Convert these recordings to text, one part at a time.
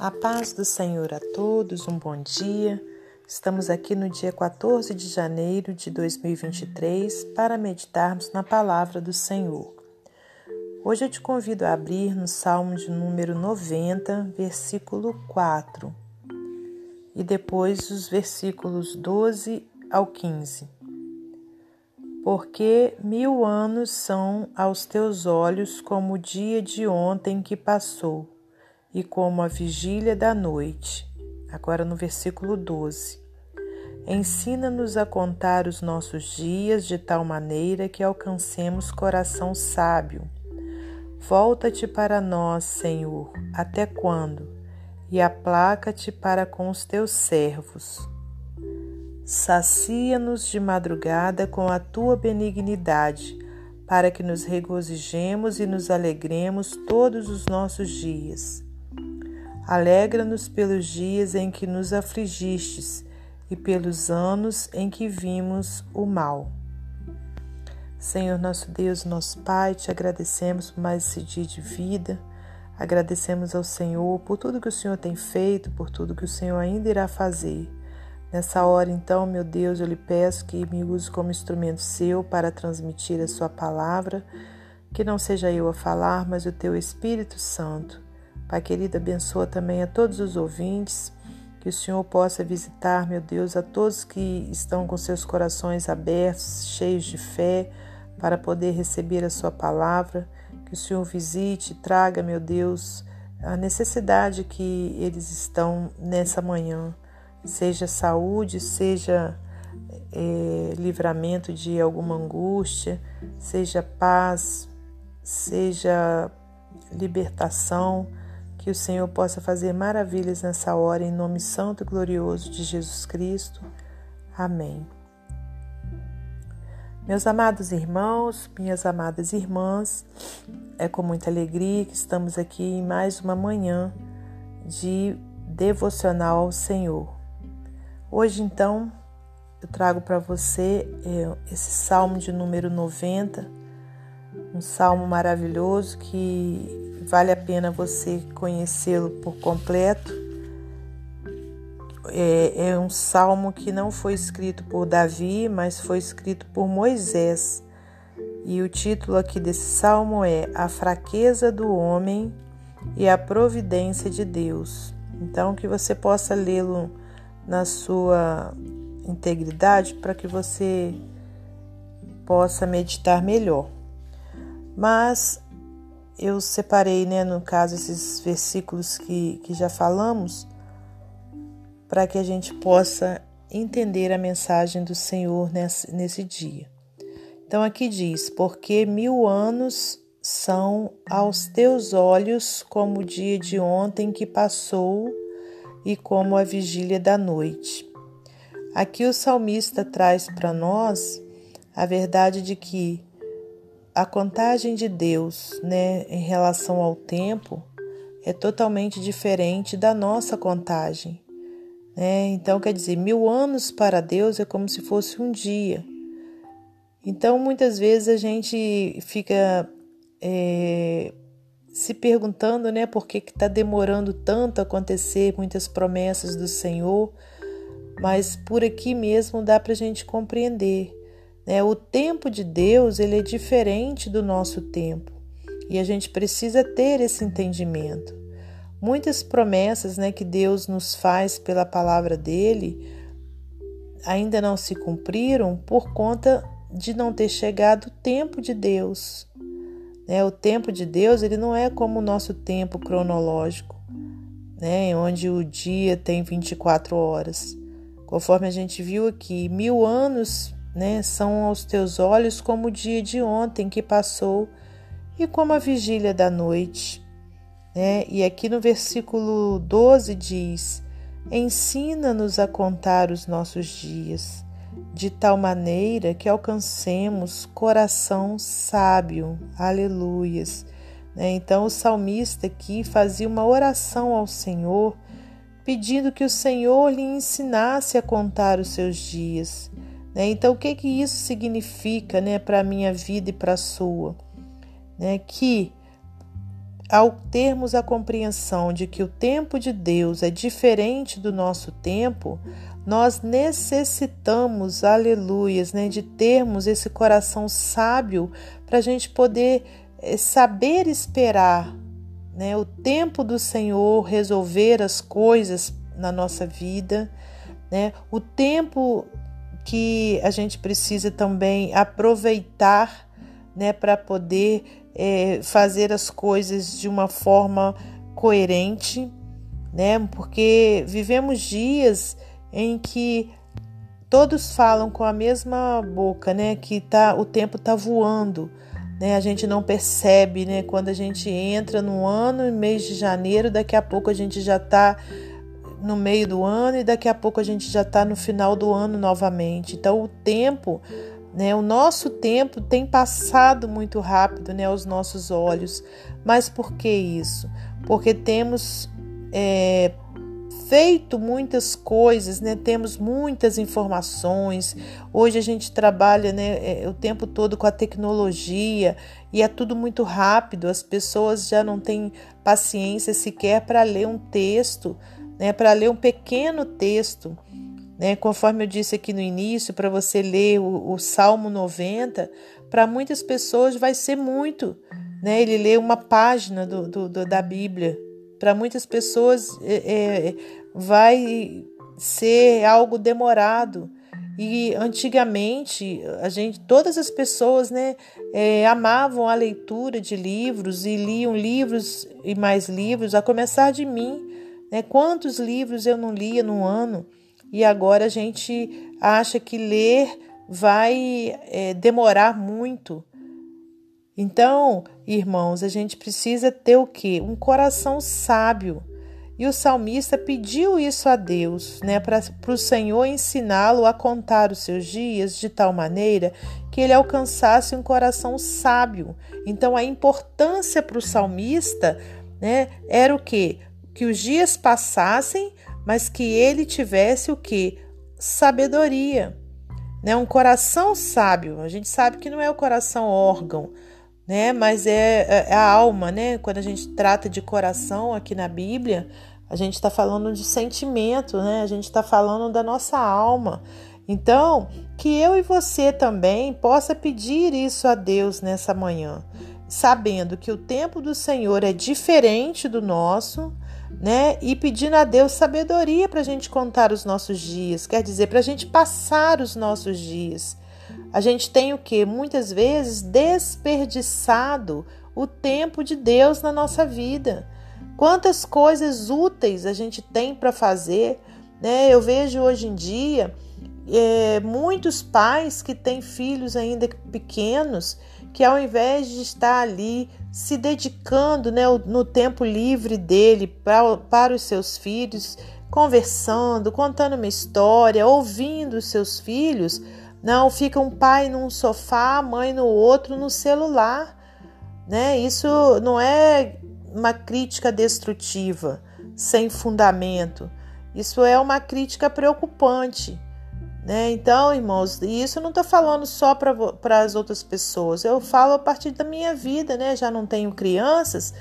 A paz do Senhor a todos, um bom dia. Estamos aqui no dia 14 de janeiro de 2023 para meditarmos na palavra do Senhor. Hoje eu te convido a abrir no Salmo de número 90, versículo 4, e depois os versículos 12 ao 15. Porque mil anos são aos teus olhos como o dia de ontem que passou e como a vigília da noite. Agora no versículo 12. Ensina-nos a contar os nossos dias de tal maneira que alcancemos coração sábio. Volta-te para nós, Senhor, até quando? E aplaca-te para com os teus servos. Sacia-nos de madrugada com a tua benignidade, para que nos regozijemos e nos alegremos todos os nossos dias. Alegra-nos pelos dias em que nos afligistes e pelos anos em que vimos o mal. Senhor nosso Deus, nosso Pai, te agradecemos por mais esse dia de vida. Agradecemos ao Senhor por tudo que o Senhor tem feito, por tudo que o Senhor ainda irá fazer. Nessa hora, então, meu Deus, eu lhe peço que me use como instrumento seu para transmitir a sua palavra, que não seja eu a falar, mas o teu Espírito Santo Pai querido, abençoa também a todos os ouvintes, que o Senhor possa visitar, meu Deus, a todos que estão com seus corações abertos, cheios de fé, para poder receber a Sua palavra. Que o Senhor visite, traga, meu Deus, a necessidade que eles estão nessa manhã, seja saúde, seja é, livramento de alguma angústia, seja paz, seja libertação que o Senhor possa fazer maravilhas nessa hora, em nome santo e glorioso de Jesus Cristo. Amém. Meus amados irmãos, minhas amadas irmãs, é com muita alegria que estamos aqui em mais uma manhã de devocional ao Senhor. Hoje, então, eu trago para você é, esse salmo de número 90, um salmo maravilhoso que vale a pena você conhecê-lo por completo. É, é, um salmo que não foi escrito por Davi, mas foi escrito por Moisés. E o título aqui desse salmo é A Fraqueza do Homem e a Providência de Deus. Então, que você possa lê-lo na sua integridade para que você possa meditar melhor. Mas eu separei, né, no caso, esses versículos que, que já falamos, para que a gente possa entender a mensagem do Senhor nesse, nesse dia. Então aqui diz: Porque mil anos são aos teus olhos como o dia de ontem que passou e como a vigília da noite. Aqui o salmista traz para nós a verdade de que a contagem de Deus, né, em relação ao tempo, é totalmente diferente da nossa contagem. Né? Então, quer dizer, mil anos para Deus é como se fosse um dia. Então, muitas vezes a gente fica é, se perguntando, né, por que está demorando tanto a acontecer muitas promessas do Senhor, mas por aqui mesmo dá para a gente compreender né? O tempo de Deus ele é diferente do nosso tempo e a gente precisa ter esse entendimento. Muitas promessas né, que Deus nos faz pela palavra dele ainda não se cumpriram por conta de não ter chegado o tempo de Deus. Né? O tempo de Deus ele não é como o nosso tempo cronológico, né? onde o dia tem 24 horas. Conforme a gente viu aqui, mil anos né? São aos teus olhos como o dia de ontem que passou e como a vigília da noite. Né? E aqui no versículo 12 diz: Ensina-nos a contar os nossos dias, de tal maneira que alcancemos coração sábio. Aleluias. Né? Então o salmista aqui fazia uma oração ao Senhor, pedindo que o Senhor lhe ensinasse a contar os seus dias né? Então, o que, que isso significa né, para a minha vida e para a sua? Né? Que ao termos a compreensão de que o tempo de Deus é diferente do nosso tempo, nós necessitamos, aleluias, né, de termos esse coração sábio para a gente poder é, saber esperar né, o tempo do Senhor resolver as coisas na nossa vida, né, o tempo que a gente precisa também aproveitar né, para poder é, fazer as coisas de uma forma coerente, né, porque vivemos dias em que todos falam com a mesma boca, né, que tá, o tempo está voando né? A gente não percebe, né? Quando a gente entra no ano, mês de janeiro, daqui a pouco a gente já está no meio do ano e daqui a pouco a gente já está no final do ano novamente. Então o tempo, né? O nosso tempo tem passado muito rápido, né? Aos nossos olhos. Mas por que isso? Porque temos é, feito muitas coisas, né? Temos muitas informações. Hoje a gente trabalha, né, é, o tempo todo com a tecnologia e é tudo muito rápido. As pessoas já não têm paciência sequer para ler um texto, né? Para ler um pequeno texto. Né, conforme eu disse aqui no início, para você ler o, o Salmo 90, para muitas pessoas vai ser muito. Né? Ele lê uma página do, do, do da Bíblia. Para muitas pessoas é, é, vai ser algo demorado. E antigamente, a gente, todas as pessoas né, é, amavam a leitura de livros e liam livros e mais livros, a começar de mim. Né? Quantos livros eu não lia no ano? E agora a gente acha que ler vai é, demorar muito. Então, irmãos, a gente precisa ter o quê? Um coração sábio e o salmista pediu isso a Deus, né, para o Senhor ensiná-lo a contar os seus dias de tal maneira que ele alcançasse um coração sábio. Então, a importância para o salmista né, era o que? Que os dias passassem, mas que ele tivesse o que? Sabedoria. Né, um coração sábio. A gente sabe que não é o coração órgão, né? Mas é, é, é a alma, né? Quando a gente trata de coração aqui na Bíblia, a gente está falando de sentimento, né? A gente está falando da nossa alma. Então, que eu e você também possa pedir isso a Deus nessa manhã, sabendo que o tempo do Senhor é diferente do nosso, né? E pedindo a Deus sabedoria para a gente contar os nossos dias, quer dizer, para a gente passar os nossos dias. A gente tem o que? Muitas vezes desperdiçado o tempo de Deus na nossa vida. Quantas coisas úteis a gente tem para fazer, né? Eu vejo hoje em dia é, muitos pais que têm filhos ainda pequenos que ao invés de estar ali se dedicando né, no tempo livre dele pra, para os seus filhos, conversando, contando uma história, ouvindo os seus filhos, não fica um pai num sofá, mãe no outro no celular, né? Isso não é uma crítica destrutiva, sem fundamento. Isso é uma crítica preocupante. Né? Então, irmãos, e isso eu não estou falando só para as outras pessoas, eu falo a partir da minha vida, né? Já não tenho crianças,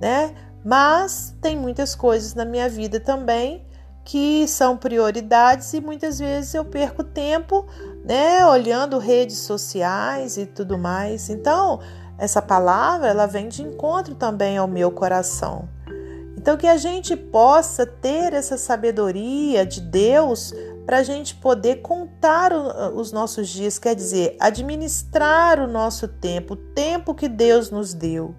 né? Mas tem muitas coisas na minha vida também que são prioridades e muitas vezes eu perco tempo, né, olhando redes sociais e tudo mais. Então, essa palavra ela vem de encontro também ao meu coração. Então que a gente possa ter essa sabedoria de Deus para a gente poder contar os nossos dias, quer dizer, administrar o nosso tempo, o tempo que Deus nos deu.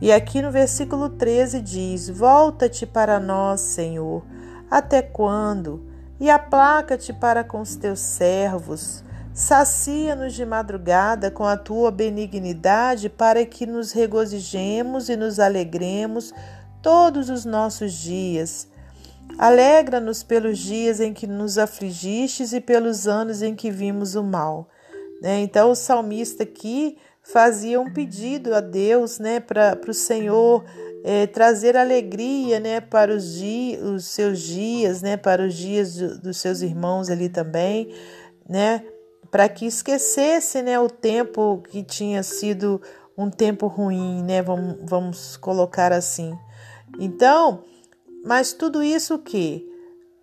E aqui no versículo 13 diz: Volta-te para nós, Senhor, até quando? E aplaca-te para com os teus servos Sacia-nos de madrugada com a tua benignidade, para que nos regozijemos e nos alegremos todos os nossos dias. Alegra-nos pelos dias em que nos afligistes e pelos anos em que vimos o mal. Né? Então, o salmista aqui fazia um pedido a Deus né, para o Senhor é, trazer alegria né, para os, os seus dias, né, para os dias dos seus irmãos ali também, né? para que esquecesse né, o tempo que tinha sido um tempo ruim, né? Vamos, vamos colocar assim. Então, mas tudo isso que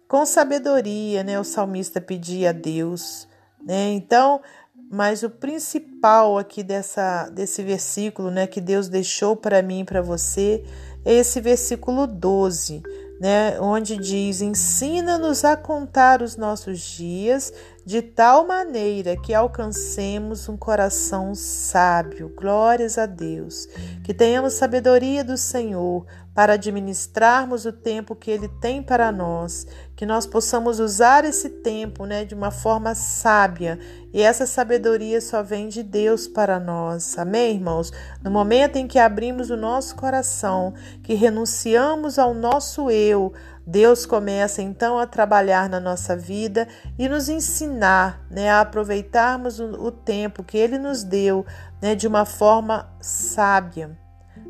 com sabedoria, né? O salmista pedia a Deus, né? Então, mas o principal aqui dessa desse versículo, né, que Deus deixou para mim e para você, é esse versículo 12, né, onde diz: "Ensina-nos a contar os nossos dias de tal maneira que alcancemos um coração sábio. Glórias a Deus. Que tenhamos sabedoria do Senhor para administrarmos o tempo que Ele tem para nós, que nós possamos usar esse tempo né, de uma forma sábia. E essa sabedoria só vem de Deus para nós. Amém, irmãos? No momento em que abrimos o nosso coração, que renunciamos ao nosso eu, Deus começa então a trabalhar na nossa vida e nos ensinar né, a aproveitarmos o, tempo que Ele nos deu né, de uma forma sábia.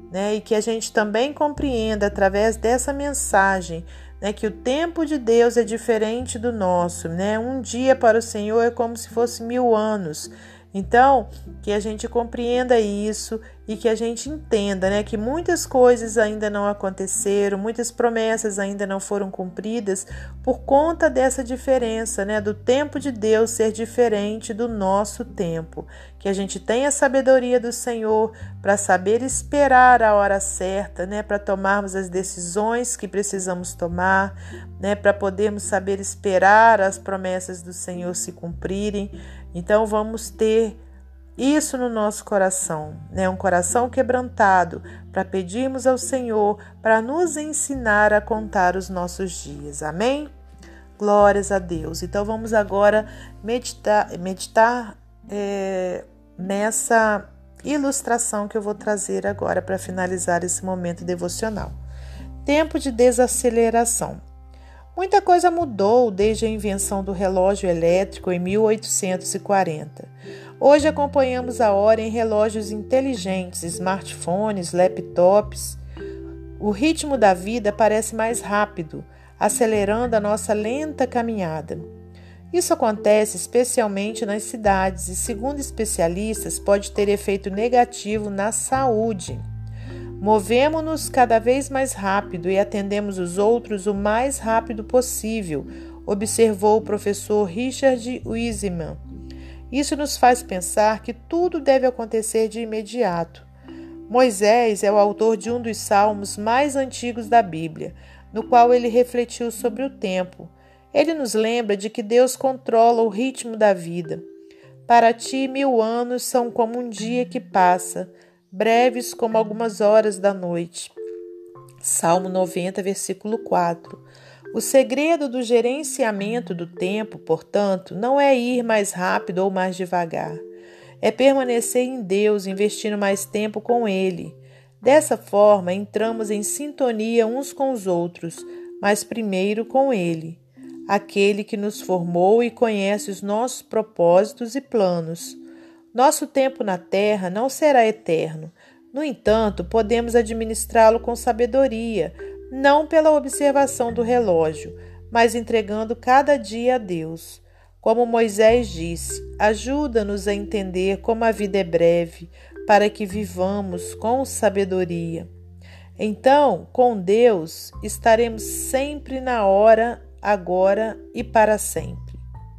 Né, e que a gente também compreenda através dessa mensagem né, que o tempo de Deus é diferente do nosso. Né? Um dia para o Senhor é como se fosse mil anos. Então, que a gente compreenda isso e que a gente entenda, né, que muitas coisas ainda não aconteceram, muitas promessas ainda não foram cumpridas por conta dessa diferença, né, do tempo de Deus ser diferente do nosso tempo. Que a gente tenha a sabedoria do Senhor para saber esperar a hora certa, né, para tomarmos as decisões que precisamos tomar, né, para podermos saber esperar as promessas do Senhor se cumprirem então vamos ter isso no nosso coração, né? Um coração quebrantado para pedirmos ao Senhor para nos ensinar a contar os nossos dias. Amém? Glórias a Deus. Então vamos agora meditar, meditar é, nessa ilustração que eu vou trazer agora para finalizar esse momento devocional. Tempo de desaceleração. Muita coisa mudou desde a invenção do relógio elétrico em 1840. Hoje acompanhamos a hora em relógios inteligentes, smartphones, laptops. O ritmo da vida parece mais rápido, acelerando a nossa lenta caminhada. Isso acontece especialmente nas cidades e, segundo especialistas, pode ter efeito negativo na saúde. Movemos-nos cada vez mais rápido e atendemos os outros o mais rápido possível, observou o professor Richard Wiseman. Isso nos faz pensar que tudo deve acontecer de imediato. Moisés é o autor de um dos salmos mais antigos da Bíblia, no qual ele refletiu sobre o tempo. Ele nos lembra de que Deus controla o ritmo da vida. Para ti, mil anos são como um dia que passa breves como algumas horas da noite. Salmo 90, versículo 4. O segredo do gerenciamento do tempo, portanto, não é ir mais rápido ou mais devagar. É permanecer em Deus, investindo mais tempo com Ele. Dessa forma, entramos em sintonia uns com os outros, mas primeiro com Ele, aquele que nos formou e conhece os nossos propósitos e planos. Nosso tempo na terra não será eterno. No entanto, podemos administrá-lo com sabedoria, não pela observação do relógio, mas entregando cada dia a Deus. Como Moisés disse, ajuda-nos a entender como a vida é breve, para que vivamos com sabedoria. Então, com Deus, estaremos sempre na hora, agora e para sempre.